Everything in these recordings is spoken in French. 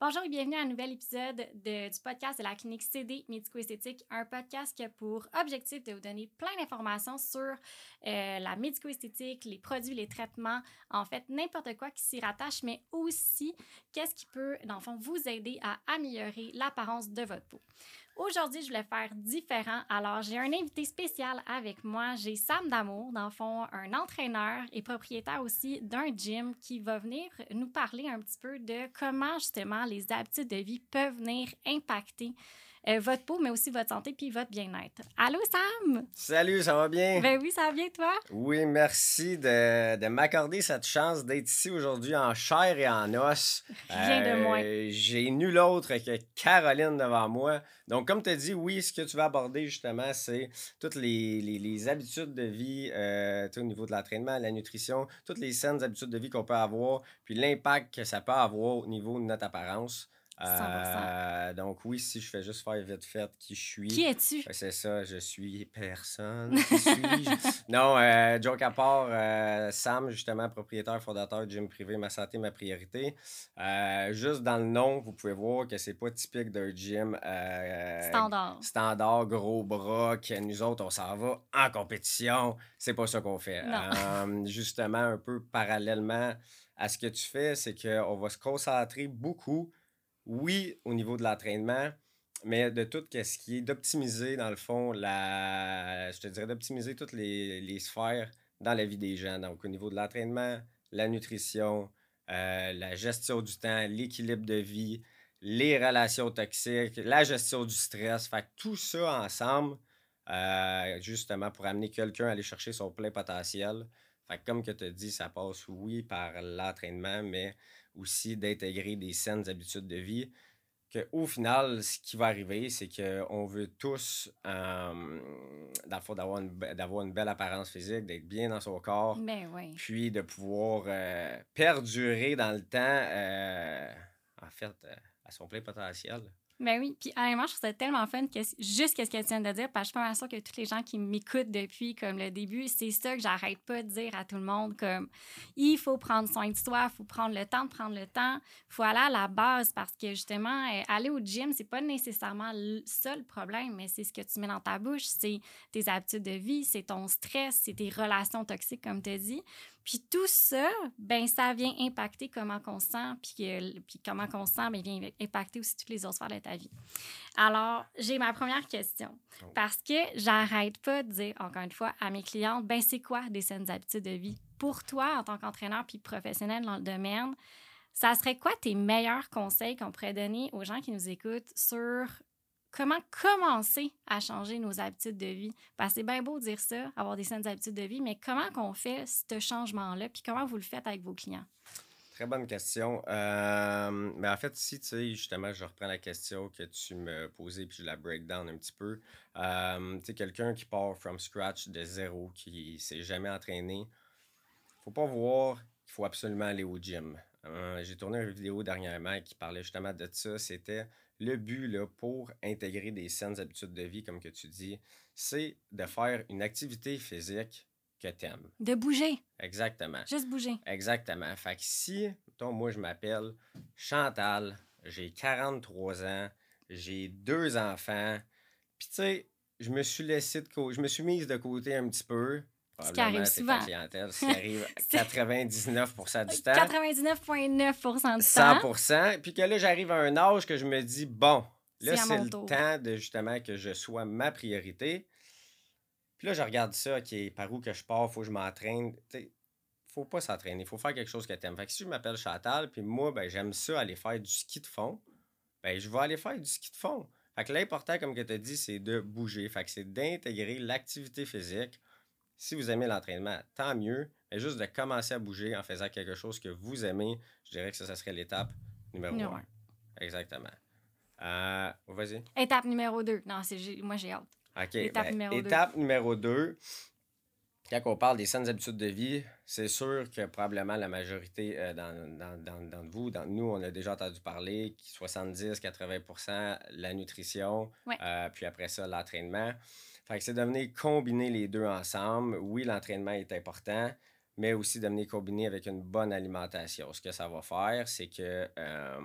Bonjour et bienvenue à un nouvel épisode de- du podcast de la clinique CD Médico-Esthétique, un podcast qui a pour objectif de vous donner plein d'informations sur euh, la médico-esthétique, les produits, les traitements, en fait, n'importe quoi qui s'y rattache, mais aussi qu'est-ce qui peut, dans le fond, vous aider à améliorer l'apparence de votre peau. Aujourd'hui, je voulais faire différent. Alors, j'ai un invité spécial avec moi. J'ai Sam Damour, dans le fond, un entraîneur et propriétaire aussi d'un gym qui va venir nous parler un petit peu de comment justement les habitudes de vie peuvent venir impacter euh, votre peau, mais aussi votre santé puis votre bien-être. Allô, Sam? Salut, ça va bien? Ben oui, ça va bien, toi? Oui, merci de, de m'accorder cette chance d'être ici aujourd'hui en chair et en os. Rien de moins. Euh, J'ai nul autre que Caroline devant moi. Donc, comme tu as dit, oui, ce que tu vas aborder justement, c'est toutes les, les- les habitudes de vie euh, au niveau de l'entraînement, la nutrition, toutes les saines habitudes de vie qu'on peut avoir, puis l'impact que ça peut avoir au niveau de notre apparence. 100%. donc, oui, si je fais juste faire vite fait qui je suis. Qui es-tu? Ouais, C'est ça, je suis personne. Qui suis-je? non, euh, joke à part, euh, Sam, justement, propriétaire, fondateur de gym privé, ma santé, ma priorité. Euh, juste dans le nom, vous pouvez voir que c'est pas typique d'un gym euh, Standard. standard, gros bras, que nous autres, on s'en va en compétition. C'est pas ça qu'on fait. Euh, justement, un peu parallèlement à ce que tu fais, c'est qu'on va se concentrer beaucoup, oui, au niveau de l'entraînement, mais de tout ce qui est d'optimiser, dans le fond, la, je te dirais d'optimiser toutes les, les sphères dans la vie des gens. Donc, au niveau de l'entraînement, la nutrition, euh, la gestion du temps, l'équilibre de vie, les relations toxiques, la gestion du stress. Fait tout ça ensemble, euh, justement, pour amener quelqu'un à aller chercher son plein potentiel. Fait que comme que tu dit, ça passe, oui, par l'entraînement, mais aussi d'intégrer des saines habitudes de vie. Que, au final, ce qui va arriver, c'est qu'on veut tous, euh, dans le fond, d'avoir une, be- d'avoir une belle apparence physique, d'être bien dans son corps, Ben oui. puis de pouvoir euh, perdurer dans le temps, euh, en fait, euh, à son plein potentiel. Ben oui, puis honnêtement, je trouve ça tellement fun que juste ce que tu viens de dire, parce que je suis pas mal sûre que tous les gens qui m'écoutent depuis comme le début, c'est ça que j'arrête pas de dire à tout le monde, comme il faut prendre soin de soi, il faut prendre le temps de prendre le temps, il faut aller à la base parce que justement, euh, aller au gym, c'est pas nécessairement ça le problème, mais c'est ce que tu mets dans ta bouche, c'est tes habitudes de vie, c'est ton stress, c'est tes relations toxiques, comme tu as dit. Puis tout ça, ben ça vient impacter comment se sent, puis, puis comment qu'on se sent, ben, vient impacter aussi toutes les autres sphères de ta vie. Alors, j'ai ma première question. Oh. Parce que j'arrête pas de dire, encore une fois, à mes clientes, ben c'est quoi des saines habitudes de vie? Pour toi, en tant qu'entraîneur puis professionnel dans le domaine, ça serait quoi tes meilleurs conseils qu'on pourrait donner aux gens qui nous écoutent sur comment commencer à changer nos habitudes de vie? C'est bien beau de dire ça, avoir des saines habitudes de vie, mais comment qu'on fait ce changement-là, puis comment vous le faites avec vos clients? Très bonne question. Euh, mais en fait, si tu sais, justement, je reprends la question que tu me posais, puis je la break down un petit peu. Euh, tu sais, quelqu'un qui part from scratch de zéro, qui s'est jamais entraîné, faut pas voir qu'il faut absolument aller au gym. Euh, J'ai tourné une vidéo dernièrement qui parlait justement de ça. C'était le but là, pour intégrer des saines habitudes de vie, comme que tu dis, c'est de faire une activité physique que tu aimes. De bouger, Exactement. juste bouger. Exactement. Fait que si, mettons, moi, je m'appelle Chantal, j'ai 43 ans, j'ai deux enfants, puis tu sais, je me suis laissé de côté, je me suis mise de côté un petit peu. Ce qui arrive souvent. ta clientèle, ce qui arrive C'est- 99% du temps. 99,9 du temps. 100%. Puis que là, j'arrive à un âge que je me dis, bon, là, C'est le tour. temps de justement que je sois ma priorité. Puis là, je regarde ça, OK, par où que je pars, faut que je m'entraîne. Tu faut pas s'entraîner, faut faire quelque chose que tu aimes. Fait que si je m'appelle Chantal, puis moi, ben, j'aime ça aller faire du ski de fond, ben, je vais aller faire du ski de fond. Fait que l'important, comme tu as dit, c'est de bouger. Fait que c'est d'intégrer l'activité physique. Si vous aimez l'entraînement, tant mieux. Mais juste de commencer à bouger en faisant quelque chose que vous aimez, je dirais que ça, ça serait l'étape numéro un. Exactement. Euh, Vas-y. Étape numéro 2. Non, moi, j'ai hâte. OK. Étape ben, numéro deux. étape numéro 2. Quand on parle des saines habitudes de vie, c'est sûr que probablement la majorité euh, dans, dans, dans, dans vous, dans nous, on a déjà entendu parler, 70-80% la nutrition, Ouais. euh, puis après ça, l'entraînement. Fait que c'est de venir combiner les deux ensemble. Oui, l'entraînement est important, mais aussi de venir combiner avec une bonne alimentation. Ce que ça va faire, c'est que euh,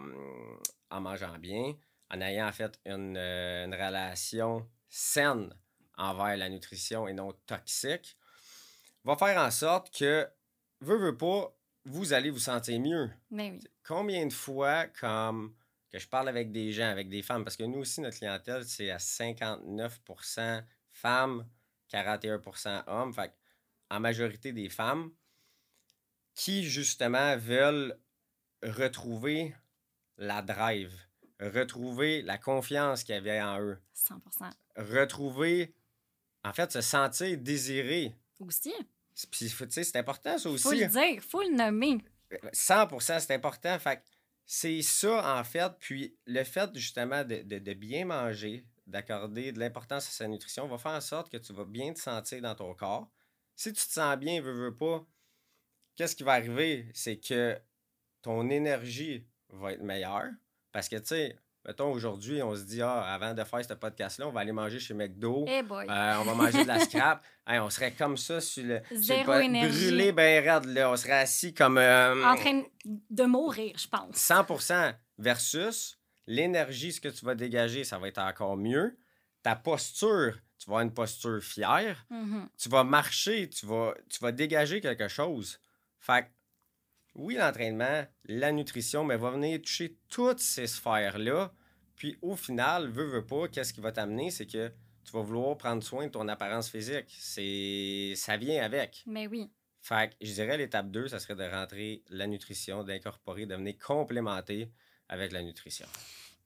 en mangeant bien, en ayant en fait une, euh, une relation saine envers la nutrition et non toxique, va faire en sorte que, veut, veut pas, vous allez vous sentir mieux. Mais oui. Combien de fois, comme que je parle avec des gens, avec des femmes, parce que nous aussi, notre clientèle, c'est à 59 femmes, 41% hommes. Fait en majorité des femmes qui, justement, veulent retrouver la drive, retrouver la confiance qu'il y avait en eux. 100% Retrouver, en fait, se sentir désiré. Aussi. Puis, tu sais, c'est important, ça aussi. Faut le dire, faut le nommer. 100% c'est important. Fait c'est ça, en fait. Puis, le fait, justement, de, de- de bien manger, d'accorder de l'importance à sa nutrition, va faire en sorte que tu vas bien te sentir dans ton corps. Si tu te sens bien, veux, veux pas, qu'est-ce qui va arriver? C'est que ton énergie va être meilleure. Parce que, tu sais, mettons, aujourd'hui, on se dit, ah, avant de faire ce podcast-là, on va aller manger chez McDo. Eh boy. Euh, on va manger de la scrap. Hey, on serait comme ça sur le. sur le Zéro énergie. Brûlé ben raide, là. On serait assis comme. euh, en train de mourir, je pense. 100% versus l'énergie, ce que tu vas dégager, ça va être encore mieux. Ta posture, tu vas avoir une posture fière. Mhm. Tu vas marcher, tu vas, tu vas dégager quelque chose. Fait que, oui, l'entraînement, la nutrition, mais va venir toucher toutes ces sphères-là. Puis au final, veux, veux pas, qu'est-ce qui va t'amener, c'est que tu vas vouloir prendre soin de ton apparence physique. C'est ça vient avec. Mais oui. Fait que je dirais l'étape 2, ça serait de rentrer la nutrition, d'incorporer, de venir complémenter avec la nutrition.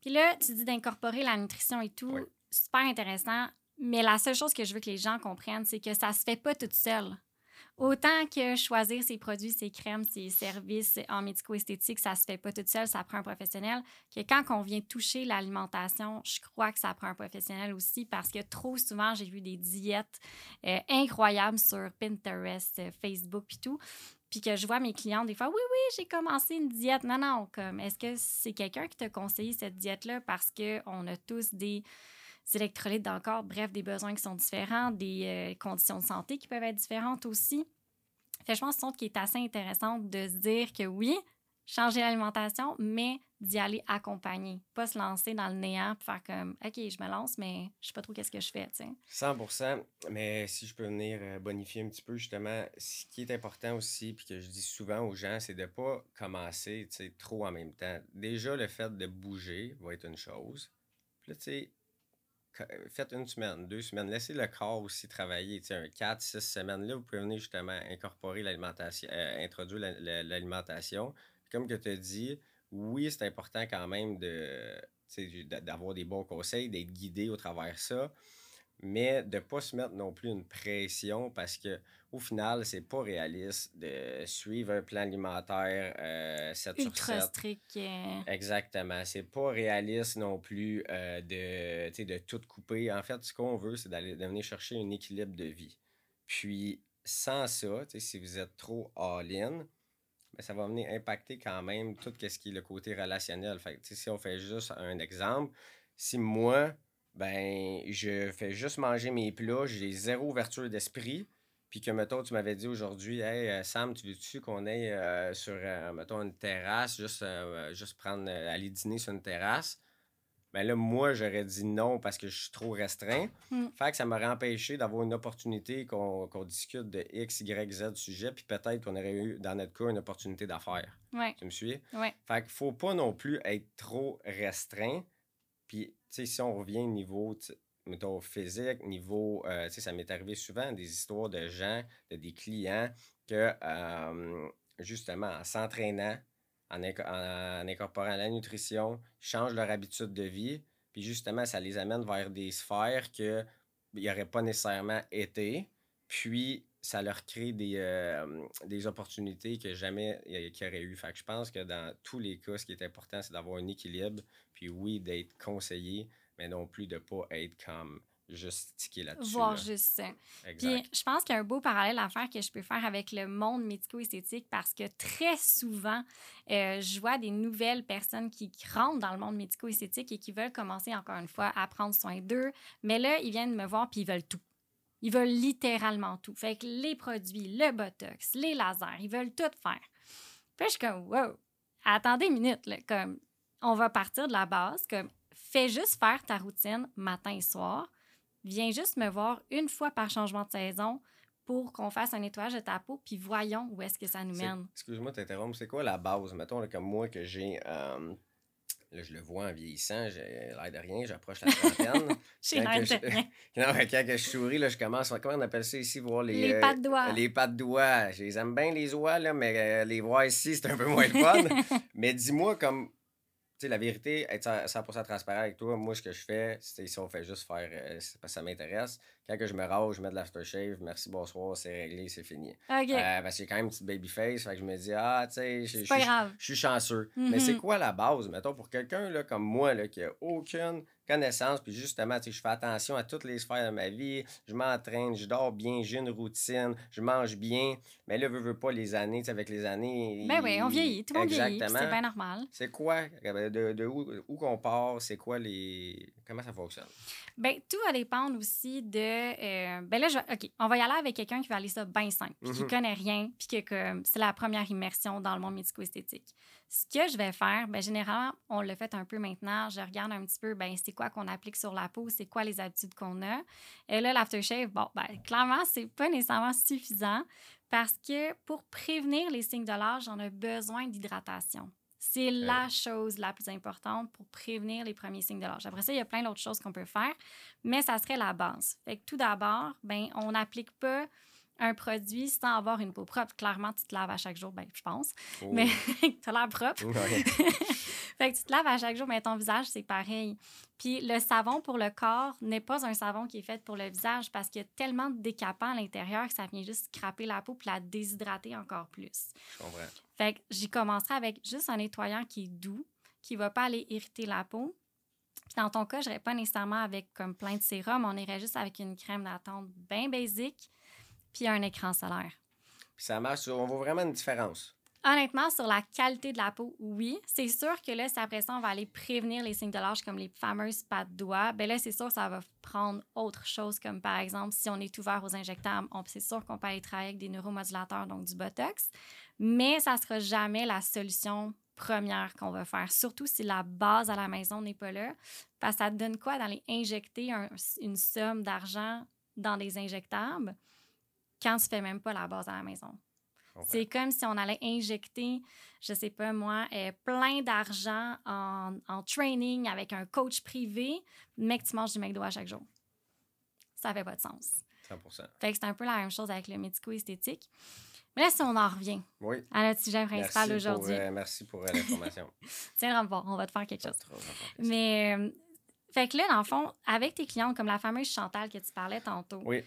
Puis là, tu dis d'incorporer la nutrition et tout. Oui. Super intéressant. Mais la seule chose que je veux que les gens comprennent, c'est que ça se fait pas toute seule. Autant que choisir ses produits, ses crèmes, ses services en médico-esthétique, ça se fait pas toute seule, ça prend un professionnel. Que quand on vient toucher l'alimentation, je crois que ça prend un professionnel aussi parce que trop souvent, j'ai vu des diètes euh, incroyables sur Pinterest, euh, Facebook puis tout. Puis que je vois mes clients des fois, oui, oui, j'ai commencé une diète. Non, non, comme, est-ce que c'est quelqu'un qui t'a conseillé cette diète-là parce qu'on a tous des électrolytes dans le corps, bref, des besoins qui sont différents, des euh, conditions de santé qui peuvent être différentes aussi. Fait je pense que c'est qui est assez intéressante de se dire que oui, changer l'alimentation, mais d'y aller accompagner, pas se lancer dans le néant puis faire comme OK, je me lance, mais je sais pas trop qu'est-ce que je fais, tu sais. 100 mais si je peux venir euh, bonifier un petit peu, justement, ce qui est important aussi, puis que je dis souvent aux gens, c'est de pas commencer trop en même temps. Déjà, le fait de bouger va être une chose. Puis là, tu sais, faites une semaine, deux semaines, laissez le corps aussi travailler. Un 4, 6 semaines, là, vous pouvez venir justement incorporer l'alimentation, euh, introduire la- la- l'alimentation. Comme que tu as dit, oui, c'est important quand même de, d'avoir des bons conseils, d'être guidé au travers ça mais de ne pas se mettre non plus une pression parce que au final, c'est pas réaliste de suivre un plan alimentaire euh, 7 Ultra sur 7. strict. euh, Exactement. C'est pas réaliste non plus euh, de, de tout couper. En fait, ce qu'on veut, c'est d'aller de venir chercher un équilibre de vie. Puis, sans ça, si vous êtes trop all-in, ça va venir impacter quand même tout ce qui est le côté relationnel. Fait si on fait juste un exemple, si moi, ben, je fais juste manger mes plats, j'ai zéro ouverture d'esprit, puis que, mettons, tu m'avais dit aujourd'hui, hey, euh, Sam, tu veux-tu qu'on aille euh, sur, euh, mettons, une terrasse, juste, juste prendre, aller dîner sur une terrasse? Ben là, moi, j'aurais dit non parce que je suis trop restreint. Mm. Fait que ça m'aurait empêché d'avoir une opportunité qu'on discute de X, Y, Z sujet, puis peut-être qu'on aurait eu, dans notre cas, une opportunité d'affaires. Ouais, Tu me suis? ouais. Fait qu'il faut pas non plus être trop restreint. Puis, tu sais, si on revient au niveau, mettons, physique, niveau, euh, tu sais, ça m'est arrivé souvent des histoires de gens, de des clients, que, euh, justement, en s'entraînant, en, inco- en- en incorporant la nutrition, changent leur habitude de vie, puis justement, ça les amène vers des sphères que il n'y aurait pas nécessairement été, puis ça leur crée des, euh, des opportunités que jamais il y aurait eu. Fait que je pense que dans tous les cas, ce qui est important, c'est d'avoir un équilibre, puis oui, d'être conseillé, mais non plus de ne pas être comme juste tiqué là-dessus. Voir là. juste ça. Exact. Puis je pense qu'il y a un beau parallèle à faire que je peux faire avec le monde médico-esthétique parce que très souvent, euh, je vois des nouvelles personnes qui rentrent dans le monde médico-esthétique et qui veulent commencer encore une fois à prendre soin d'eux. Mais là, ils viennent me voir puis ils veulent tout. Ils veulent littéralement tout. Fait que les produits, le botox, les lasers, ils veulent tout faire. Puis je suis comme, wow, attendez une minute, là, comme, on va partir de la base comme fais juste faire ta routine matin et soir. Viens juste me voir une fois par changement de saison pour qu'on fasse un nettoyage de ta peau, puis voyons où est-ce que ça nous mène. Excuse-moi de t'interrompre, c'est quoi la base? Mettons, comme moi, que j'ai. Euh, là, je le vois en vieillissant, j'ai l'air de rien, j'approche la trentaine. j'ai l'air de rien. non, quand je souris, là, je commence, comment on appelle ça ici, voir les... Les pattes de doigts. les pattes de doigts. Je les aime bien, les oies, là, mais euh, les voir ici, c'est un peu moins fun. mais dis-moi, comme, sais, la vérité, être 100% transparent avec toi, moi, ce que je fais, c'est si on fait juste faire, euh, parce que ça m'intéresse. Quand que je me rase, je mets de l'aftershave, merci, bonsoir, c'est réglé, c'est fini. Euh, parce que j'ai quand même une petite baby face, fait que je me dis, ah, tu sais, je suis chanceux. Mm-hmm. Mais c'est quoi la base, mettons, pour quelqu'un comme moi, là, qui a aucune connaissance, puis justement, je fais attention à toutes les sphères de ma vie, je m'entraîne, je dors bien, j'ai une routine, je mange bien, mais là, veux, veux pas les années, avec les années. Ben oui, on vieillit, tout le monde vieillit, c'est bien normal. C'est quoi, euh, de, de où, où qu'on part, c'est quoi les. Comment ça fonctionne? Ben, tout va dépendre aussi de. Euh, ben là, OK, on va y aller avec quelqu'un qui va aller ça bien simple, puis qui mm-hmm. connaît rien, puis que c'est la première immersion dans le monde médico-esthétique. Ce que je vais faire, ben, généralement, on le fait un peu maintenant. Je regarde un petit peu, ben, c'est quoi qu'on applique sur la peau, c'est quoi les habitudes qu'on a. Et là, l'aftershave, bon, ben, clairement, c'est pas nécessairement suffisant parce que pour prévenir les signes de l'âge, on a besoin d'hydratation. C'est la chose la plus importante pour prévenir les premiers signes de l'âge. Après ça, il y a plein d'autres choses qu'on peut faire, mais ça serait la base. Fait que tout d'abord, ben, on n'applique pas un produit sans avoir une peau propre. Clairement, tu te laves à chaque jour, ben, je pense. Oh. Mais tu as l'air propre. fait que tu te laves à chaque jour, mais ton visage, c'est pareil. Puis le savon pour le corps n'est pas un savon qui est fait pour le visage parce qu'il y a tellement de décapants à l'intérieur que ça vient juste scraper la peau puis la déshydrater encore plus. Comprends. Fait que j'y commencerai avec juste un nettoyant qui est doux, qui va pas aller irriter la peau. Puis dans ton cas, je n'irais pas nécessairement avec comme plein de sérum, on irait juste avec une crème d'attente bien basique puis un écran solaire. Puis ça marche, on voit vraiment une différence. Honnêtement, sur la qualité de la peau, oui. C'est sûr que là, si après ça, on va aller prévenir les signes de l'âge comme les fameuses pattes doigts, bien là, c'est sûr que ça va prendre autre chose, comme par exemple, si on est ouvert aux injectables, c'est sûr qu'on peut aller travailler avec des neuromodulateurs, donc du Botox, mais ça ne sera jamais la solution première qu'on va faire, surtout si la base à la maison n'est pas là, parce que ça donne quoi d'aller injecter une somme d'argent dans des injectables? Quand tu fais même pas la base à la maison. C'est comme si on allait injecter, je sais pas moi, euh, plein d'argent en, en, training avec un coach privé, mais que tu manges du McDo à chaque jour. Ça fait pas de sens. 100 Fait que c'est un peu la même chose avec le médico-esthétique. Mais là, si on en revient à notre sujet principal aujourd'hui. Euh, merci pour euh, l'information. Tiens, on va te faire quelque chose. Mais, fait que là, dans le fond, avec tes clients, comme la fameuse Chantal que tu parlais tantôt, oui.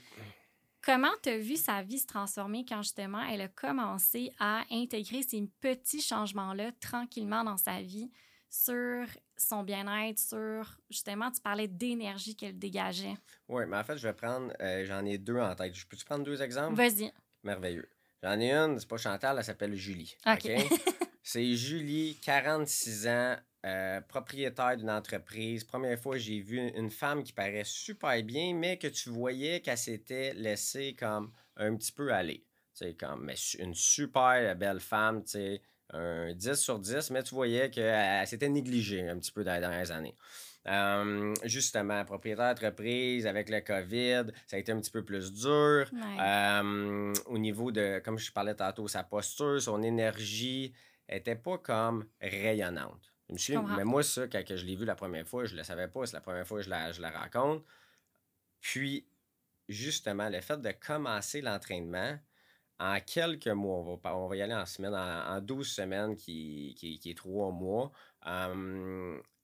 Comment tu as vu sa vie se transformer quand justement elle a commencé à intégrer ces petits changements-là tranquillement dans sa vie sur son bien-être, sur justement, tu parlais d'énergie qu'elle dégageait? Oui, mais en fait, je vais prendre, euh, j'en ai deux en tête. Je peux-tu prendre deux exemples? Vas-y. Merveilleux. J'en ai une, c'est pas Chantal, elle s'appelle Julie. OK? c'est Julie, 46 ans, euh, propriétaire d'une entreprise. Première fois, j'ai vu une femme qui paraît super bien, mais que tu voyais qu'elle s'était laissée comme un petit peu aller. C'est comme mais une super belle femme, tu un 10 sur 10, mais tu voyais qu'elle s'était négligée un petit peu dans les dernières années. Euh, justement, propriétaire d'entreprise avec le COVID, ça a été un petit peu plus dur. Euh, au niveau de, comme je parlais tantôt, sa posture, son énergie n'était pas comme rayonnante mais moi, ça, quand je l'ai vu la première fois, je ne le savais pas. C'est la première fois que je la, je la raconte. Puis, justement, le fait de commencer l'entraînement, en quelques mois, on va, on va y aller en semaine, en, 12 semaines, qui, qui, est trois mois,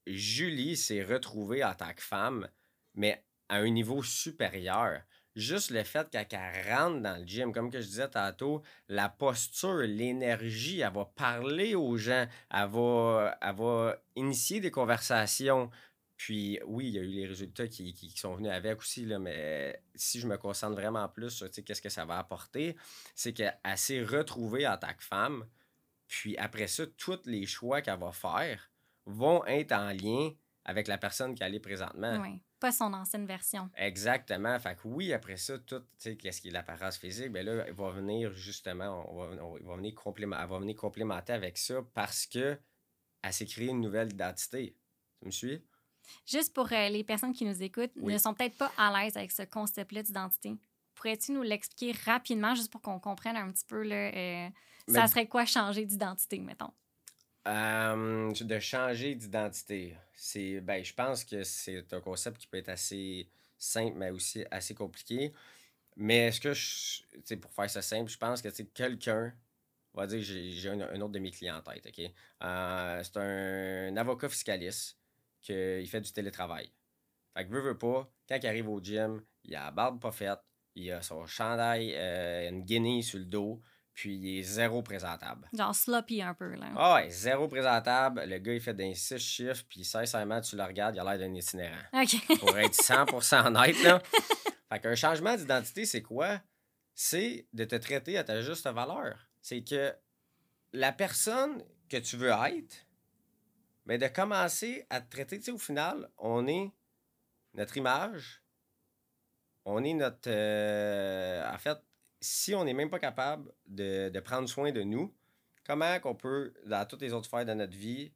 Julie s'est retrouvée en tant que femme, mais à un niveau supérieur juste le fait qu'elle rentre dans le gym, comme que je disais tantôt, la posture, l'énergie, elle va parler aux gens, elle va, initier des conversations. Puis oui, il y a eu les résultats qui, sont venus avec aussi, mais si je me concentre vraiment plus sur qu'est-ce que ça va apporter, c'est qu'elle s'est retrouvée en tant que femme. Puis après ça, tous les choix qu'elle va faire vont être en lien avec la personne qu'elle est présentement. Pas son ancienne version. Exactement. Fait que oui, après ça, tout, tu sais, qu'est-ce qui est l'apparence physique, bien là, il va venir justement, on va, va venir complémenter, va venir complémenter avec ça parce que à s'est créé une nouvelle identité. Tu me suis? Juste pour euh, les personnes qui nous écoutent, Oui. ne sont peut-être pas à l'aise avec ce concept-là d'identité. Pourrais-tu nous l'expliquer rapidement, juste pour qu'on comprenne un petit peu, là, euh, ça Ben- serait quoi changer d'identité, mettons? De changer d'identité. C'est, ben, je pense que c'est un concept qui peut être assez simple, mais aussi assez compliqué. Mais est-ce que, je, pour faire ça simple, je pense que quelqu'un, on va dire, j'ai j'ai un, autre de mes clients en tête, OK? Euh, c'est un, avocat fiscaliste qui fait du télétravail. Fait que veut, pas, quand il arrive au gym, il a la barbe pas faite, il a son chandail, euh, une guenille sur le dos, puis il est zéro présentable. Genre sloppy un peu, là. Ah ouais, zéro présentable. Le gars, il fait des six chiffres, puis sincèrement, tu le regardes, il a l'air d'un itinérant. OK. Pour être 100% honnête, là. Fait qu'un changement d'identité, c'est quoi? C'est de te traiter à ta juste valeur. C'est que la personne que tu veux être, mais de commencer à te traiter, tu sais, au final, on est notre image, on est notre... euh, en fait, si on n'est même pas capable de, de prendre soin de nous, comment qu'on peut, dans toutes les autres sphères de notre vie,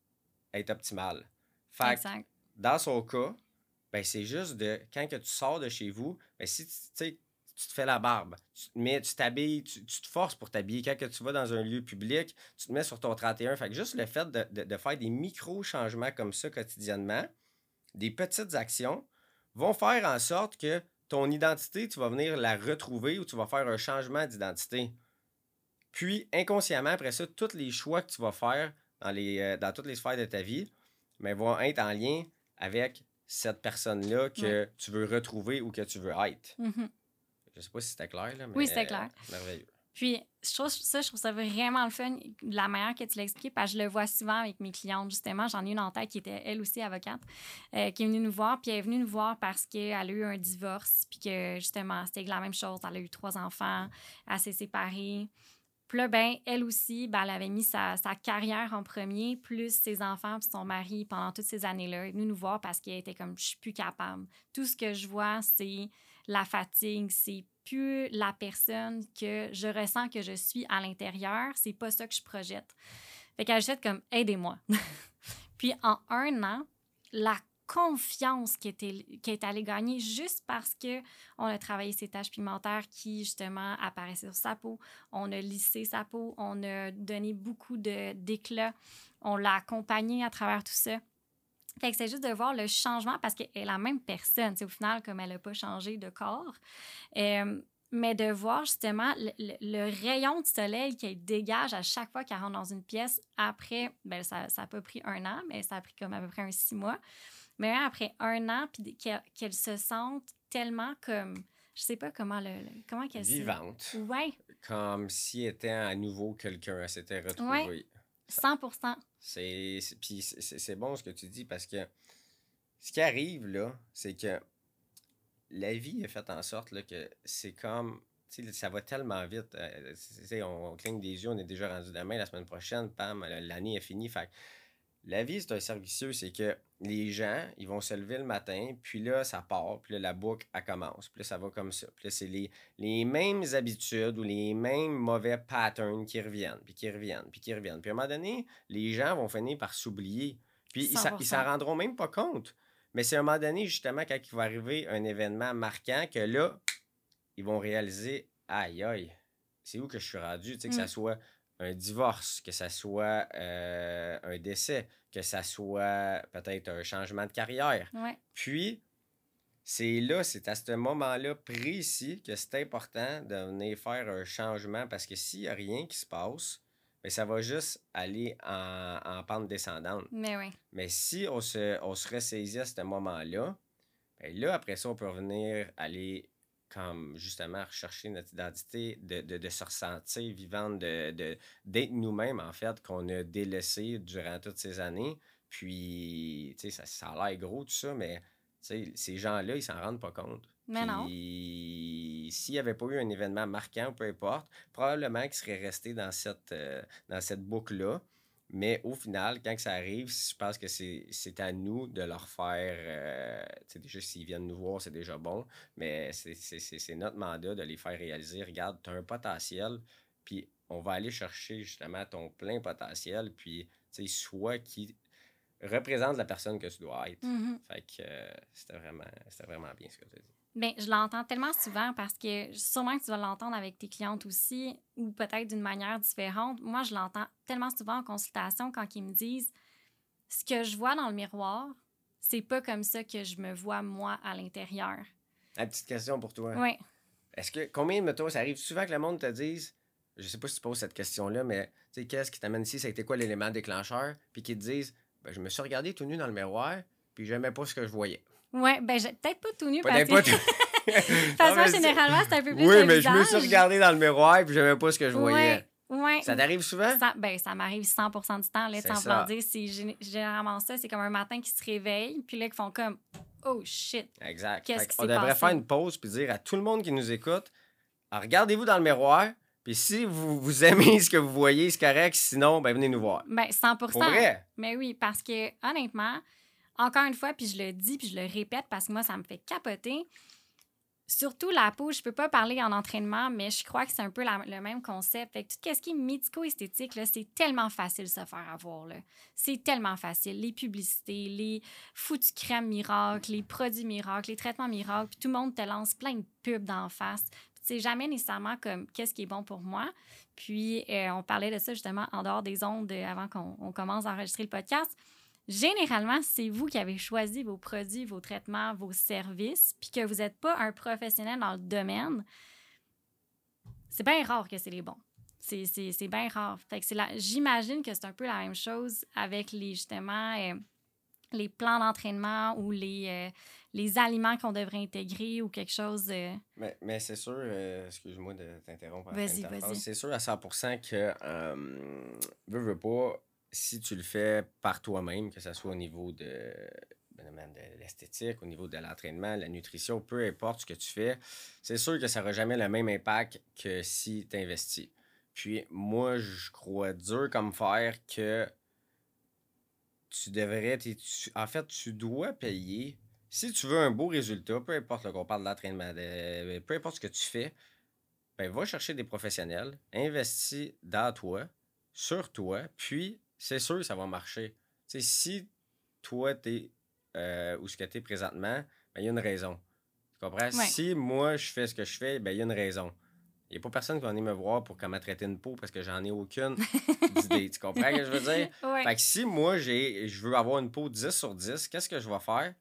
être optimal? Fait que, exact. dans son cas, ben, c'est juste de quand que tu sors de chez vous, ben, si tu, tu te fais la barbe, tu te mets, tu t'habilles, tu, tu te forces pour t'habiller. Quand que tu vas dans un lieu public, tu te mets sur ton 31. Fait que juste le fait de, de- de faire des micro-changements comme ça quotidiennement, des petites actions, vont faire en sorte que ton identité, tu vas venir la retrouver ou tu vas faire un changement d'identité. Puis, inconsciemment, après ça, tous les choix que tu vas faire dans, les, euh, dans toutes les sphères de ta vie mais vont être en lien avec cette personne-là que tu veux retrouver ou que tu veux être. Mhm. Je sais pas si c'était clair, là, mais... Oui, c'était clair. euh, merveilleux. Puis, je trouve ça, je trouve ça vraiment le fun, de la manière que tu l'as expliqué, parce que je le vois souvent avec mes clientes, justement. J'en ai une en tête qui était, elle aussi, avocate, euh, qui est venue nous voir, puis elle est venue nous voir parce qu'elle a eu un divorce, puis que, justement, c'était la même chose. Elle a eu trois enfants, elle s'est séparée. Puis là, ben, elle aussi, ben, elle avait mis sa, carrière en premier, plus ses enfants, puis son mari pendant toutes ces années-là. Elle est venue nous voir parce qu'elle était comme, je suis plus capable. Tout ce que je vois, c'est la fatigue, c'est plus la personne que je ressens que je suis à l'intérieur, c'est pas ça que je projette. Fait qu'elle jette comme aidez-moi. Puis en un an, la confiance qu'elle était, qu'elle est allée gagner juste parce que on a travaillé ses tâches pigmentaires qui justement apparaissaient sur sa peau, on a lissé sa peau, on a donné beaucoup de d'éclat, on l'a accompagnée à travers tout ça. Fait que c'est juste de voir le changement parce qu'elle est la même personne. C'est au final, comme elle n'a pas changé de corps. Euh, mais de voir justement le, le- le rayon de soleil qu'elle dégage à chaque fois qu'elle rentre dans une pièce après, ben ça n'a pas pris un an, mais ça a pris comme à peu près un six mois. Mais après un an, puis qu'elle se sente tellement comme, je sais pas comment le, le- comment qu'elle se... Vivante. Ouais, Comme si était à nouveau quelqu'un, elle s'était retrouvée. Ouais. 100 C'est, c'est- bon ce que tu dis parce que ce qui arrive là, c'est que la vie a fait en sorte que c'est comme. ça va tellement vite. euh, on, on cligne des yeux, on est déjà rendu demain, la semaine prochaine, pam, l'année est finie. La vie, c'est un cercle vicieux, c'est que les gens, ils vont se lever le matin, puis là, ça part, puis là, la boucle, elle commence. Puis là, ça va comme ça. Puis là, c'est les, les mêmes habitudes ou les mêmes mauvais patterns qui reviennent, puis qui reviennent, puis qui reviennent. Puis à un moment donné, les gens vont finir par s'oublier. Puis ils s'en- ils s'en 100%. rendront même pas compte. Mais c'est à un moment donné, justement, quand il va arriver un événement marquant, que là, ils vont réaliser aïe, aïe, c'est où que je suis rendu? Tu sais, que ça Mm. soit un divorce, que ça soit euh, un décès, que ça soit peut-être un changement de carrière. Ouais. Puis, c'est là, c'est à ce moment-là précis que c'est important de venir faire un changement parce que s'il n'y a rien qui se passe, ben, ça va juste aller en, en pente descendante. Mais oui. Mais si on se, on se ressaisit à ce moment-là, ben là, après ça, on peut revenir aller comme justement rechercher notre identité, de, de, de se ressentir vivante, de, de- d'être nous-mêmes, en fait, qu'on a délaissé durant toutes ces années. Puis, tu sais, ça, ça a l'air gros, tout ça, mais tu sais, ces gens-là, ils s'en rendent pas compte. Mais non. Puis, s'il n'y avait pas eu un événement marquant, peu importe, probablement qu'ils seraient restés dans cette, euh, dans cette boucle-là. Mais au final, quand ça arrive, je pense que c'est à nous de leur faire. euh, déjà, s'ils viennent nous voir, c'est déjà bon. Mais c'est- notre mandat de les faire réaliser. Regarde, tu as un potentiel, puis on va aller chercher justement ton plein potentiel. Puis tu sais, soit qui représente la personne que tu dois être. Mhm. Fait que euh, c'était vraiment, c'était vraiment bien ce que tu as dit. Ben, je l'entends tellement souvent parce que sûrement que tu vas l'entendre avec tes clientes aussi ou peut-être d'une manière différente. Moi, je l'entends tellement souvent en consultation quand ils me disent ce que je vois dans le miroir, c'est pas comme ça que je me vois moi à l'intérieur. Une petite question pour toi. Oui. Est-ce que combien de toi, ça arrive souvent que le monde te dise, je sais pas si tu poses cette question-là, mais tu sais, qu'est-ce qui t'amène ici, ça a été quoi l'élément déclencheur, puis qu'ils te disent, ben, je me suis regardé tout nu dans le miroir, puis j'aimais pas ce que je voyais. Oui, ben j'ai- peut-être pas tout nu parce Peut-être que... pas tout- De toute façon, généralement, c'est un peu plus Oui, mais je me suis regardé dans le miroir, puis j'aimais pas ce que je voyais. Ouais. Ça t'arrive souvent? Ça, ben, ça m'arrive 100% du temps. Là, voulant dire, c'est gé- généralement ça. C'est comme un matin qui se réveille, puis là, ils font comme Oh shit. Exact. On devrait passé? faire une pause puis dire à tout le monde qui nous écoute, ah, regardez-vous dans le miroir, puis si vous, vous aimez ce que vous voyez, c'est correct, sinon, ben venez nous voir. Ben, 100 Pour vrai? Mais oui, parce que honnêtement, encore une fois, puis je le dis, puis je le répète parce que moi, ça me fait capoter. Surtout la peau, je peux pas parler en entraînement, mais je crois que c'est un peu le même concept. Fait que tout ce qui est médico-esthétique, c'est tellement facile de se faire avoir. C'est tellement facile. Les publicités, les foutues crèmes miracles, les produits miracles, les traitements miracles, puis tout le monde te lance plein de pubs d'en face. C'est jamais nécessairement comme qu'est-ce qui est bon pour moi. Puis euh, on parlait de ça justement en dehors des ondes euh, avant qu'on on commence à enregistrer le podcast. Généralement, c'est vous qui avez choisi vos produits, vos traitements, vos services, puis que vous n'êtes pas un professionnel dans le domaine. C'est bien rare que c'est les bons. C'est c'est- c'est bien rare. Fait que c'est la- J'imagine que c'est un peu la même chose avec les justement euh, les plans d'entraînement ou les, euh, les aliments qu'on devrait intégrer ou quelque chose. euh, Mais, mais c'est sûr, excuse-moi de t'interrompre. Vas-y, vas-y. C'est sûr à 100% que, veux, veux pas, si tu le fais par toi-même, que ce soit au niveau de, ben, de l'esthétique, au niveau de l'entraînement, la nutrition, peu importe ce que tu fais, c'est sûr que ça n'aura jamais le même impact que si tu investis. Puis moi, je crois dur comme fer que tu devrais, tu- en fait, tu dois payer. Si tu veux un beau résultat, peu importe qu'on parle de l'entraînement, de- peu importe ce que tu fais, ben, va chercher des professionnels, investis dans toi, sur toi, puis c'est sûr que ça va marcher. Si toi, tu es où ce que tu es présentement, ben, il y a une raison. Tu comprends? Ouais. Si moi, je fais ce que je fais, ben, il y a une raison. Il n'y a pas personne qui va venir me voir pour comment traiter une peau parce que j'en ai aucune idée. Tu comprends ce que je veux dire? Ouais. Fait que si moi, j'ai, je veux avoir une peau 10 sur 10, qu'est-ce que je vais faire?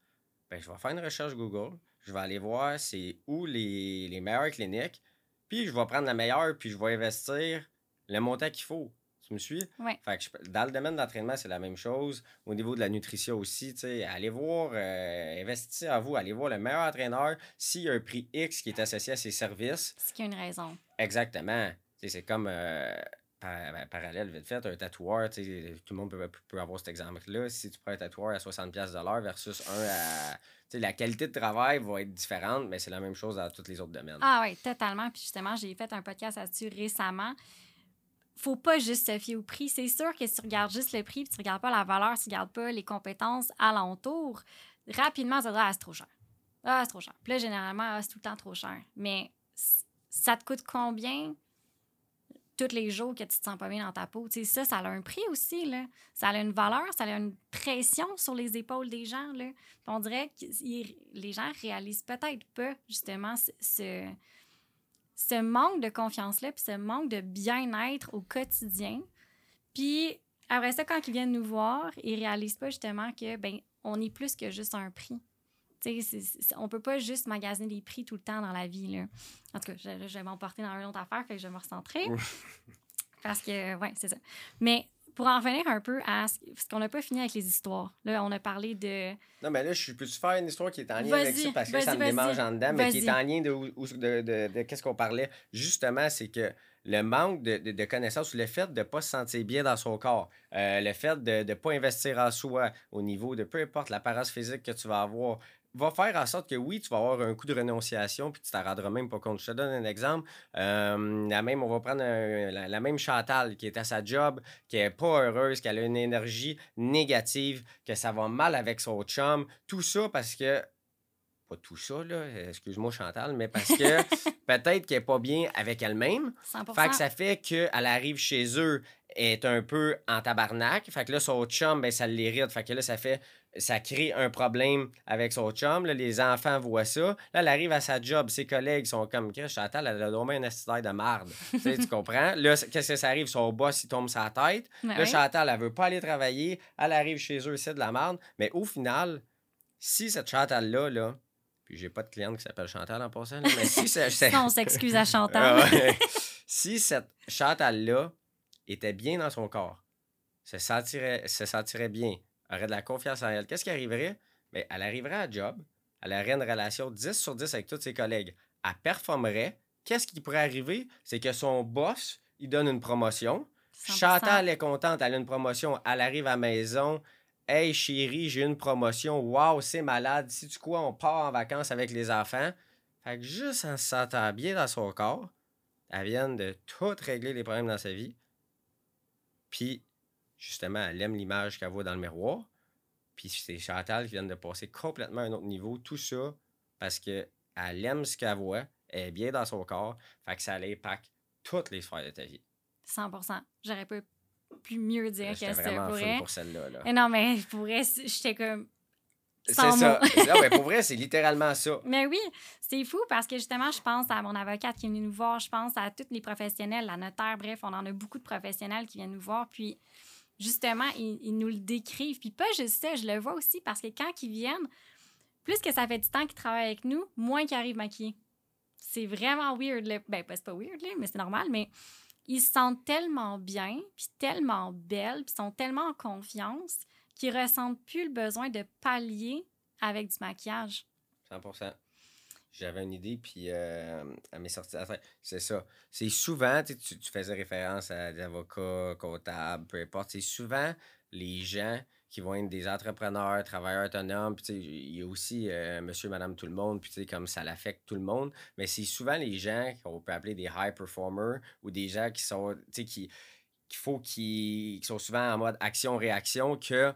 Ben, je vais faire une recherche Google. Je vais aller voir c'est où les, les meilleures cliniques. Puis je vais prendre la meilleure, puis je vais investir le montant qu'il faut. Tu me suis? Ouais. Fait que je- dans le domaine de l'entraînement, c'est la même chose. Au niveau de la nutrition aussi, allez voir, euh, investissez à vous, allez voir le meilleur entraîneur. S'il y a un prix X qui est associé à ses services, C'est qu'il y a une raison. Exactement. C'est comme euh, par- ben, parallèle, vite fait, un tatoueur, tout le monde peut, peut avoir cet exemple-là. Si tu prends un tatoueur à 60$ de l'heure versus un à. La qualité de travail va être différente, mais c'est la même chose dans tous les autres domaines. Ah oui, totalement. Puis justement, j'ai fait un podcast là-dessus récemment. Faut pas juste se fier au prix. C'est sûr que si tu regardes juste le prix, puis tu regardes pas la valeur, tu regardes pas les compétences alentour, rapidement, ça te ah, c'est trop cher. Ah, c'est trop cher. Puis là, généralement, ah, c'est tout le temps trop cher. Mais ça te coûte combien tous les jours que tu te sens pas bien dans ta peau? Tu sais, ça, ça a un prix aussi, là. Ça a une valeur, ça a une pression sur les épaules des gens, là. On dirait que les gens réalisent peut-être pas, justement, ce- ce, manque de confiance-là, puis ce manque de bien-être au quotidien. Puis après ça, quand ils viennent nous voir, ils réalisent pas justement que ben on est plus que juste un prix. Tu sais, c'est- c'est- on peut pas juste magasiner des prix tout le temps dans la vie. Là. En tout cas, je, je vais m'emporter dans une autre affaire, fait que je vais me recentrer. Parce que, ouais, c'est ça. Mais pour en revenir un peu à ce parce qu'on n'a pas fini avec les histoires. Là, on a parlé de. Non, mais là, je peux-tu faire une histoire qui est en lien avec ça parce que ça me démange en dedans, mais qui est en lien de, où- où- de, de- de qu'est-ce qu'on parlait. Justement, c'est que le manque de, de, de connaissances, le fait de ne pas se sentir bien dans son corps, euh, le fait de ne pas investir en soi au niveau de peu importe l'apparence physique que tu vas avoir, va faire en sorte que oui, tu vas avoir un coup de renonciation, puis tu t'en rendras même pas compte. Je te donne un exemple. Euh, la même, on va prendre un- la, la même Chantal qui est à sa job, qui est pas heureuse, qui a une énergie négative, que ça va mal avec son chum. Tout ça parce que pas tout ça, là, excuse-moi Chantal, mais parce que peut-être qu'elle n'est pas bien avec elle-même. 100 Fait que ça fait qu'elle arrive chez eux, est un peu en tabarnak. Fait que là, son chum, ben, ça l'irrite. Fait que là, ça fait. Ça crée un problème avec son chum. Là, les enfants voient ça. Là, elle arrive à sa job. Ses collègues sont comme, Chris, Chantal, elle a dormi un astidaire de marde. tu, sais, tu comprends? Là, qu'est-ce que ça arrive? Son boss, il tombe sa tête. Ben Là. Chantal, elle veut pas aller travailler. Elle arrive chez eux, c'est de la merde. Mais au final, si cette Chantal-là, là, puis j'ai pas de cliente qui s'appelle Chantal en passant, là, mais si Ça, on s'excuse à Chantal. ah ouais. si cette Chantal-là était bien dans son corps, se sentirait, se sentirait bien, aurait de la confiance en elle, qu'est-ce qui arriverait? Mais elle arriverait à job, elle aurait une relation 10 sur 10 avec tous ses collègues. Elle performerait. Qu'est-ce qui pourrait arriver? C'est que son boss, il donne une promotion. 100%. Chantal est contente, elle a une promotion. Elle arrive à la maison. Hey chérie, j'ai une promotion. Waouh, c'est malade. Si tu quoi, on part en vacances avec les enfants. Fait que juste en se sentant bien dans son corps, elle vient de tout régler les problèmes dans sa vie. Puis, justement, elle aime l'image qu'elle voit dans le miroir. Puis c'est Chantal qui vient de passer complètement à un autre niveau. Tout ça parce qu'elle aime ce qu'elle voit, elle est bien dans son corps. Fait que ça l'impacte toutes les sphères de ta vie. 100% J'aurais pas pu mieux dire Là, que c'était vraiment pour celle-là. là. Non, mais pour vrai, j'étais comme. C'est ça. Non, mais pour vrai, c'est littéralement ça. Mais oui, c'est fou parce que justement, je pense à mon avocate qui est venue nous voir, je pense à tous les professionnels, la notaire, bref, on en a beaucoup de professionnels qui viennent nous voir. Puis justement, ils, nous le décrivent. Puis pas juste ça, je le vois aussi parce que quand ils viennent, plus que ça fait du temps qu'ils travaillent avec nous, moins qu'ils arrivent maquillés. C'est vraiment weird. Là. Ben, c'est pas weird, mais c'est normal, mais ils se sentent tellement bien, puis tellement belles, puis sont tellement en confiance qu'ils ressentent plus le besoin de pallier avec du maquillage. 100 J'avais une idée, puis euh, elle m'est sortie la tête. C'est ça. C'est souvent, tu, tu faisais référence à des avocats, comptables, peu importe. C'est souvent les gens qui vont être des entrepreneurs, travailleurs autonomes. Puis, il y a aussi monsieur, madame, tout le monde. Puis, comme ça l'affecte tout le monde. Mais c'est souvent les gens qu'on peut appeler des high performers ou des gens qui sont, qui sont souvent en mode action-réaction que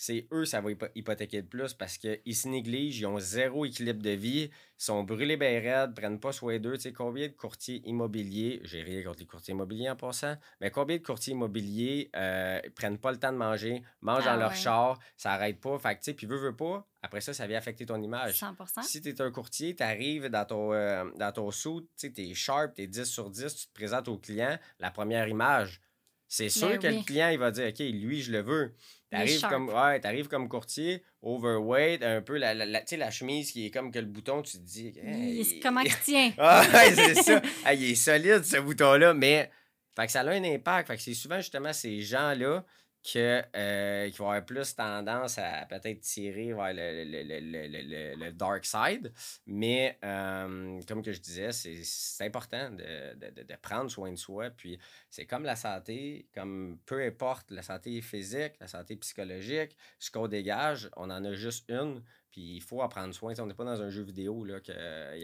c'est eux, ça va hypo- hypothéquer le plus parce qu'ils se négligent, ils ont zéro équilibre de vie, ils sont brûlés bien raides, prennent pas soin d'eux. Tu sais, combien de courtiers immobiliers, j'ai rien contre les courtiers immobiliers en passant, mais combien de courtiers immobiliers euh, prennent pas le temps de manger, mangent Ah dans leur ouais. char, ça arrête pas. Fait que, tu sais, puis veux, veux pas, après ça, ça vient affecter ton image. 100% Si tu es un courtier, tu arrives dans ton, euh, dans ton suit, tu es sharp, tu es 10 sur 10, tu te présentes au client, la première image, c'est sûr Ben que le client il va dire OK, lui, je le veux. Arrives sharp. comme, ouais, t'arrives comme courtier, overweight, un peu la, la, la- chemise qui est comme que le bouton, tu te dis. Il-. Comment il tient? Ah, ouais, c'est ça. Ah, il est solide, ce bouton-là, mais fait que ça a un impact. Fait que c'est souvent justement ces gens-là que, euh, qui vont avoir plus tendance à peut-être tirer vers le, le- le- le- le- le- le dark side. Mais euh, comme que je disais, c'est important de, de- de- prendre soin de soi. Puis c'est comme la santé, comme peu importe la santé physique, la santé psychologique, ce qu'on dégage, on en a juste une. Puis il faut en prendre soin. On n'est pas dans un jeu vidéo là, qu'il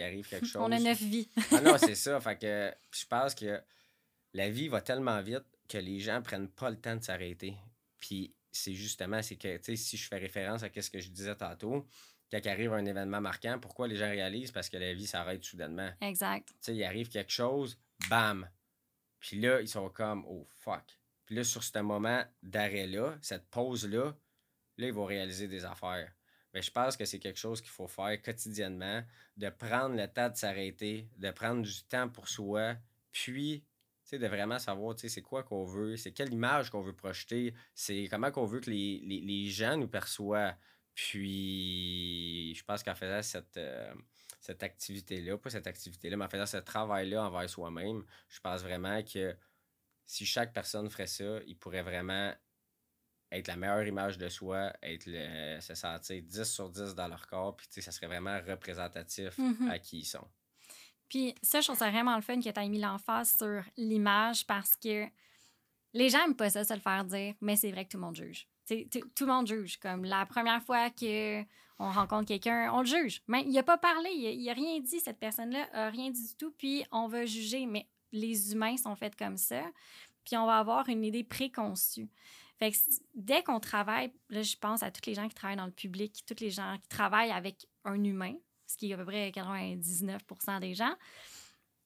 arrive quelque chose. On a neuf vies. Ah non, c'est ça. Fait que je pense que la vie va tellement vite que les gens prennent pas le temps de s'arrêter. Puis c'est justement, c'est que, tu sais, si je fais référence à ce que je disais tantôt, quand arrive un événement marquant, pourquoi les gens réalisent? Parce que la vie s'arrête soudainement. Exact. Tu sais, il arrive quelque chose, bam! Puis là, ils sont comme, oh fuck. Puis là, sur ce moment d'arrêt-là, cette pause-là, là, ils vont réaliser des affaires. Mais je pense que c'est quelque chose qu'il faut faire quotidiennement, de prendre le temps de s'arrêter, de prendre du temps pour soi, puis sais, de vraiment savoir tu sais, c'est quoi qu'on veut, c'est quelle image qu'on veut projeter, c'est comment qu'on veut que les, les- les gens nous perçoivent. Puis je pense qu'en faisant cette, euh, cette activité-là, pas cette activité-là, mais en faisant ce travail-là envers soi-même, je pense vraiment que si chaque personne ferait ça, il pourrait vraiment être la meilleure image de soi, être le, se sentir 10 sur 10 dans leur corps, puis tu sais, ça serait vraiment représentatif Mhm. à qui ils sont. Puis ça, je trouve ça vraiment le fun que tu aies mis l'emphase sur l'image parce que les gens n'aiment pas ça, se le faire dire, mais c'est vrai que tout le monde juge. Tout le monde juge. Comme la première fois que on rencontre quelqu'un, on le juge. Mais il n'a pas parlé, il n'a rien dit, cette personne-là a rien dit du tout, puis on va juger. Mais les humains sont faits comme ça, puis on va avoir une idée préconçue. Fait que dès qu'on travaille, là, je pense à tous les gens qui travaillent dans le public, tous les gens qui travaillent avec un humain, ce qui est à peu près 99 des gens,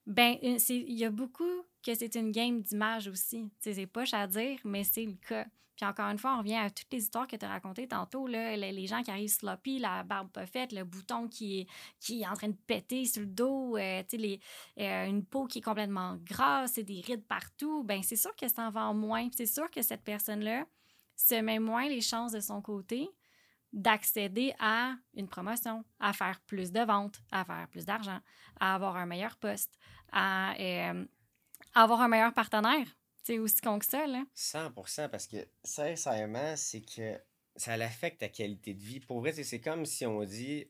ben il y a beaucoup que c'est une game d'image aussi. C'est poche à dire, mais c'est le cas. Puis encore une fois, on revient à toutes les histoires que tu as racontées tantôt, là, les, gens qui arrivent sloppy, la barbe pas faite, le bouton qui est, qui est en train de péter sur le dos, euh, les, euh, une peau qui est complètement grasse et des rides partout. Ben c'est sûr que ça en vend moins. C'est sûr que cette personne-là se met moins les chances de son côté d'accéder à une promotion, à faire plus de ventes, à faire plus d'argent, à avoir un meilleur poste, à, euh, avoir un meilleur partenaire. C'est aussi con que ça, là. 100% parce que, sincèrement, c'est que ça affecte ta qualité de vie. Pour vrai, c'est comme si on dit...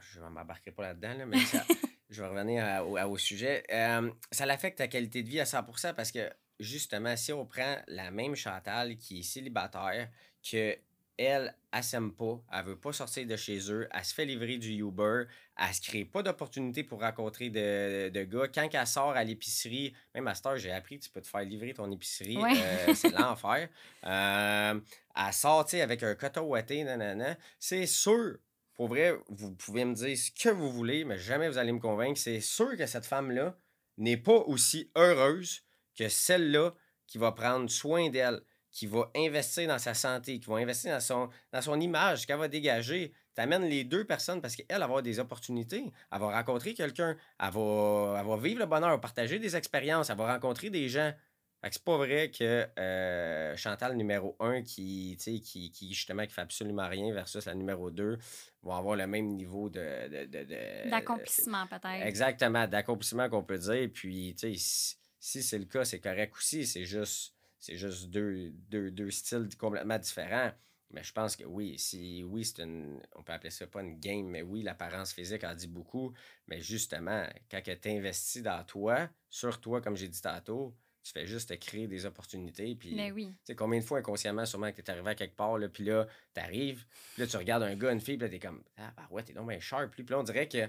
je ne m'embarquerai pas là-dedans, mais je vais revenir au, sujet. Euh, ça l'affecte ta qualité de vie à 100% parce que, justement, si on prend la même Chantal qui est célibataire, que elle, elle s'aime pas, elle veut pas sortir de chez eux, elle se fait livrer du Uber, elle se crée pas d'opportunité pour rencontrer de, de, gars. Quand elle sort à l'épicerie, même à cette heure, j'ai appris tu peux te faire livrer ton épicerie, euh, c'est l'enfer. Euh, elle sort avec un coton ouaté, nanana. C'est sûr, pour vrai, vous pouvez me dire ce que vous voulez, mais jamais vous allez me convaincre. C'est sûr que cette femme-là n'est pas aussi heureuse que celle-là qui va prendre soin d'elle qui va investir dans sa santé, qui va investir dans son, dans son image, qu'elle va dégager. Tu amènes les deux personnes parce qu'elle va avoir des opportunités. Elle va rencontrer quelqu'un. Elle va, va vivre le bonheur, partager des expériences. Elle va rencontrer des gens. Fait que c'est pas vrai que euh, Chantal numéro 1 qui, qui, qui, justement qui fait absolument rien versus la numéro 2 vont avoir le même niveau de. D'accomplissement, peut-être. Exactement, d'accomplissement qu'on peut dire. Puis, si, si c'est le cas, c'est correct aussi. C'est juste c'est juste deux, deux, styles complètement différents. Mais je pense que oui, si oui, c'est une. On peut appeler ça pas une game, mais oui, l'apparence physique en dit beaucoup. Mais justement, quand tu investis dans toi, sur toi, comme j'ai dit tantôt, tu fais juste te créer des opportunités. Puis, mais oui. Tu sais, combien de fois inconsciemment, sûrement, que tu es arrivé à quelque part, là, puis là, tu arrives, là, tu regardes un gars, une fille, puis là, tu es comme, ah, bah ouais, t'es donc bien sharp. Puis là, on dirait que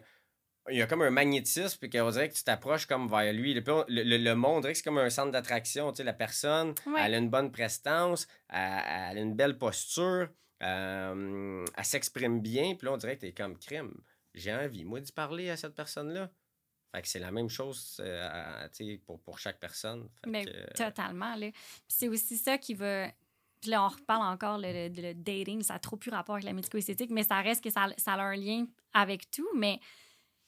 il y a comme un magnétisme, puis qu'on dirait que tu t'approches comme vers lui. Le, le, monde, on dirait que c'est comme un centre d'attraction. Tu sais, la personne, elle a une bonne prestance, elle, a une belle posture, euh, elle s'exprime bien, puis là, on dirait que tu es comme crime. J'ai envie, moi, d'y parler à cette personne-là. Fait que c'est la même chose euh, pour, pour chaque personne. Mais totalement. c'est aussi ça qui va. Puis là, on reparle encore le, le, dating, ça a trop plus rapport avec la médico-esthétique, mais ça reste que ça, ça a un lien avec tout. Mais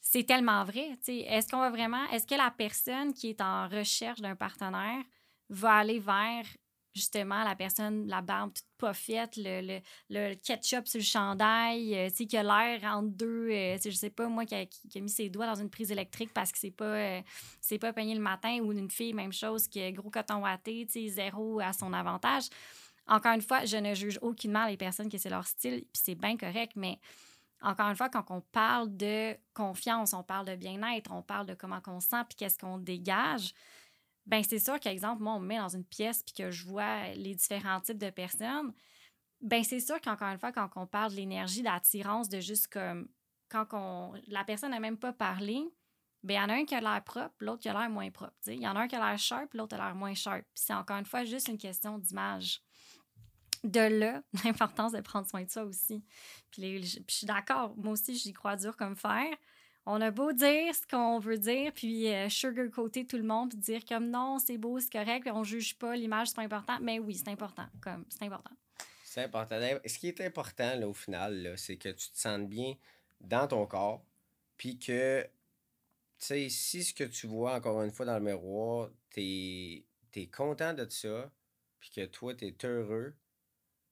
c'est tellement vrai. Est-ce qu'on va vraiment, est-ce que la personne qui est en recherche d'un partenaire va aller vers justement la personne, la barbe toute pas le, le, ketchup sur le chandail, euh, qui a l'air entre deux, euh, je sais pas, moi, qui a, mis ses doigts dans une prise électrique parce que c'est pas, euh, c'est pas peigné le matin, ou une fille, même chose, qui a gros coton watté, zéro à son avantage. Encore une fois, je ne juge aucunement les personnes que c'est leur style, puis c'est bien correct, mais encore une fois, quand on parle de confiance, on parle de bien-être, on parle de comment on se sent, puis qu'est-ce qu'on dégage, ben c'est sûr qu'exemple, moi, on me met dans une pièce, puis que je vois les différents types de personnes, ben c'est sûr qu'encore une fois, quand on parle de l'énergie, d'attirance, de juste comme, quand on, la personne n'a même pas parlé, ben il y en a un qui a l'air propre, l'autre qui a l'air moins propre. Il y en a un qui a l'air sharp, l'autre a l'air moins sharp. C'est encore une fois juste une question d'image de là l'importance de prendre soin de ça aussi. Puis, je, suis d'accord, moi aussi, j'y crois dur comme fer. On a beau dire ce qu'on veut dire, puis euh, sugarcoater tout le monde, puis dire comme non, c'est beau, c'est correct, on juge pas, l'image, c'est pas important. Mais oui, c'est important, comme c'est important. C'est important. Ce qui est important, au final, c'est que tu te sentes bien dans ton corps, puis que, tu sais, si ce que tu vois, encore une fois, dans le miroir, t'es es content de ça, puis que toi, t'es heureux,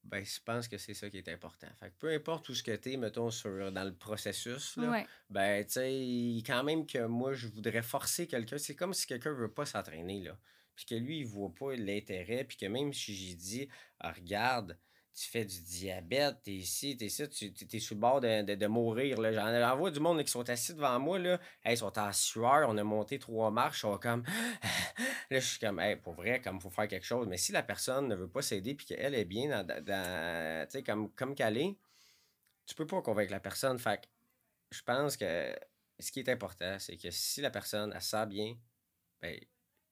ben, je pense que c'est ça qui est important. Fait que peu importe où ce que tu es, mettons, sur, dans le processus, là, ben, tu sais, quand même que moi, je voudrais forcer quelqu'un. C'est comme si quelqu'un veut pas s'entraîner, là. Puis que lui, il voit pas l'intérêt. Puis que même si j'ai dit, ah, regarde, tu fais du diabète, t'es ici, t'es ici, tu es sur le bord de, de, mourir. Là. J'en vois du monde qui sont assis devant moi, là. ils sont en sueur, on a monté trois marches, on comme. là, je suis comme, hey, pour vrai, comme faut faire quelque chose. Mais si la personne ne veut pas s'aider puis qu'elle est bien dans, tu sais, comme, comme qu'elle est, tu peux pas convaincre la personne. Fait je pense que ce qui est important, c'est que si la personne, elle sent bien, ben,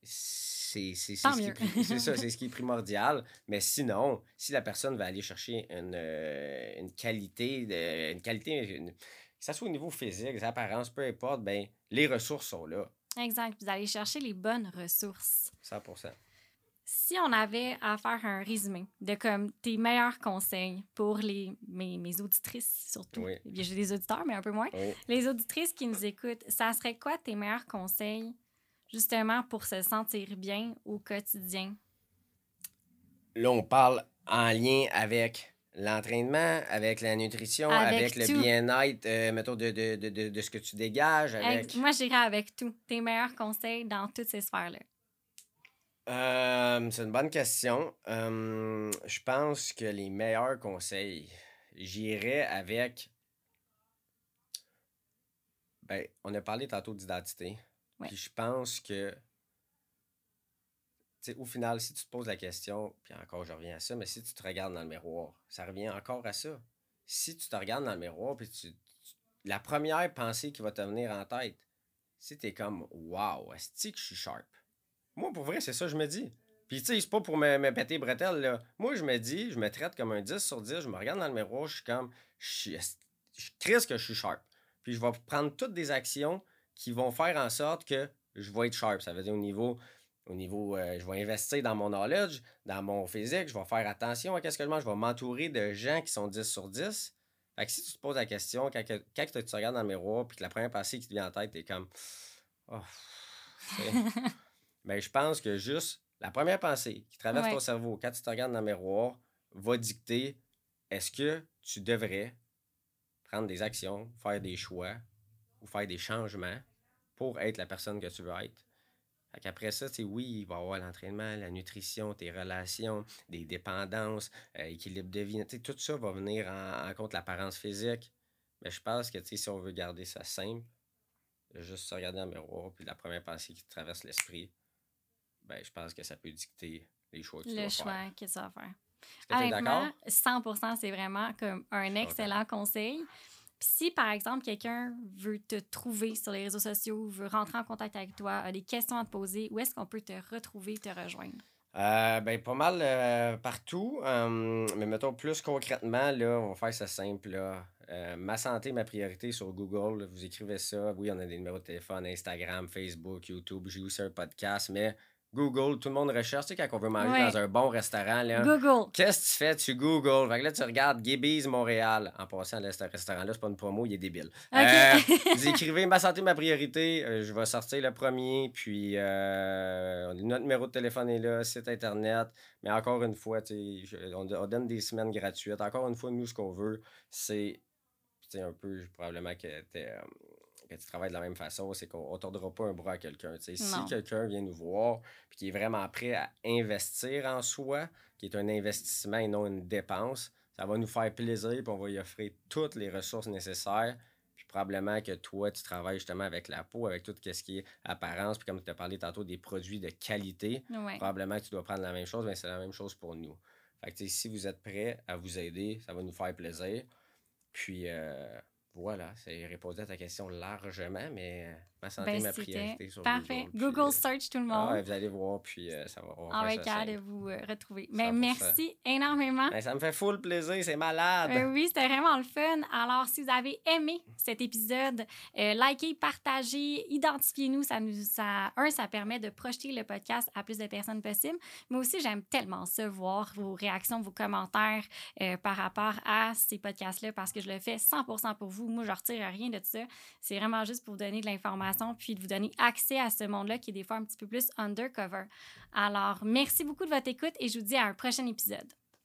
ça, c'est ce qui est primordial. Mais sinon, si la personne va aller chercher une, euh, une qualité, de, une qualité que ce soit au niveau physique, des apparences, peu importe, ben, les ressources sont là. Exact. Vous allez chercher les bonnes ressources. 100 Si on avait à faire un résumé de comme tes meilleurs conseils pour les, mes, mes auditrices, surtout. Oui. J'ai des auditeurs, mais un peu moins. Oui. Les auditrices qui nous écoutent, ça serait quoi tes meilleurs conseils justement pour se sentir bien au quotidien? Là, on parle en lien avec l'entraînement, avec la nutrition, Avec avec, le bien-être, euh, mettons, de, de, de, de, de ce que tu dégages. Avec... Moi, j'irais avec tout. Tes meilleurs conseils dans toutes ces sphères-là. Euh, c'est une bonne question. Euh, je pense que les meilleurs conseils, j'irais avec. Ben, on a parlé tantôt d'identité. Puis je pense que. Au final, si tu te poses la question, puis encore, je reviens à ça, mais si tu te regardes dans le miroir, ça revient encore à ça. Si tu te regardes dans le miroir, puis tu, la première pensée qui va te venir en tête, si t'es comme, wow, est-ce que je suis sharp? Moi, pour vrai, c'est ça que je me dis. Puis, tu sais, c'est pas pour me, me péter les bretelles, là. Moi, je me dis, je me traite comme un 10 sur 10, je me regarde dans le miroir, je suis comme, je suis, je crisse que je suis sharp. Puis, je vais prendre toutes des actions qui vont faire en sorte que je vais être sharp. Ça veut dire au niveau, au niveau euh, je vais investir dans mon knowledge, dans mon physique, je vais faire attention à qu'est-ce que je mange, je vais m'entourer de gens qui sont 10 sur 10. Fait que si tu te poses la question, quand, que- quand tu te regardes dans le miroir, puis que la première pensée qui te vient en tête, t'es comme, oh. Mais je pense que juste la première pensée qui traverse Ouais. ton cerveau quand tu te regardes dans le miroir va dicter est-ce que tu devrais prendre des actions, faire des choix ou faire des changements pour être la personne que tu veux être. Fait qu'après ça, tu oui, il va y avoir l'entraînement, la nutrition, tes relations, des dépendances, euh, équilibre de vie. Tout ça va venir en, en compte l'apparence physique. Mais je pense que si on veut garder ça simple, juste se regarder dans le miroir, puis la première pensée qui te traverse l'esprit, ben, je pense que ça peut dicter les choix que tu Le choix faire. que tu vas faire. Honnêtement, d'accord? 100 c'est vraiment comme un excellent conseil. Si, par exemple, quelqu'un veut te trouver sur les réseaux sociaux, veut rentrer en contact avec toi, a des questions à te poser, où est-ce qu'on peut te retrouver, te rejoindre? Euh, ben, pas mal euh, partout. euh, mais mettons plus concrètement, là, on va faire ça simple. Là. Euh, ma santé, ma priorité sur Google. vous écrivez ça. Oui, on a des numéros de téléphone, Instagram, Facebook, YouTube. J'ai aussi un podcast. Mais Google, tout le monde recherche. Tu sais, quand on veut manger Ouais. dans un bon restaurant, là. Google. Qu'est-ce que tu fais? Tu Google. Fait que là, tu regardes Gibby's Montréal. En passant, là, ce restaurant-là, c'est pas une promo, il est débile. OK. Euh, vous écrivez ma santé, ma priorité. euh, je vais sortir le premier. Puis euh, notre numéro de téléphone est là, site internet. Mais encore une fois, tu sais, on, on donne des semaines gratuites. Encore une fois, nous, ce qu'on veut, c'est tu sais, un peu probablement que, t'es, que tu travailles de la même façon, c'est qu'on ne tordra pas un bras à quelqu'un. Si quelqu'un vient nous voir et qui est vraiment prêt à investir en soi, qui est un investissement et non une dépense, ça va nous faire plaisir et on va lui offrir toutes les ressources nécessaires. Puis probablement que toi, tu travailles justement avec la peau, avec tout ce qui est apparence, puis comme tu as parlé tantôt des produits de qualité, Ouais. probablement que tu dois prendre la même chose, mais c'est la même chose pour nous. Fait que, si vous êtes prêts à vous aider, ça va nous faire plaisir. Puis euh, voilà, c'est répondre à ta question largement, mais euh, ma santé, Ben, ma priorité sur Parfait. Google. euh, search tout le ah monde. ouais, vous allez voir, puis euh, ça va. faire ça cas de vous euh, retrouver. Mais 100%. merci énormément. Ben, ça me fait full plaisir, c'est malade. Euh, oui, c'était vraiment le fun. Alors, si vous avez aimé cet épisode, likez, partagez, identifiez-nous. Ça nous, ça, un, ça permet de projeter le podcast à plus de personnes possible. Mais aussi, j'aime tellement ça, voir vos réactions, vos commentaires par rapport à ces podcasts-là, parce que je le fais 100% pour vous. Moi, je retire rien de ça. C'est vraiment juste pour vous donner de l'information, puis de vous donner accès à ce monde-là qui est des fois un petit peu plus undercover. Alors, merci beaucoup de votre écoute et je vous dis à un prochain épisode.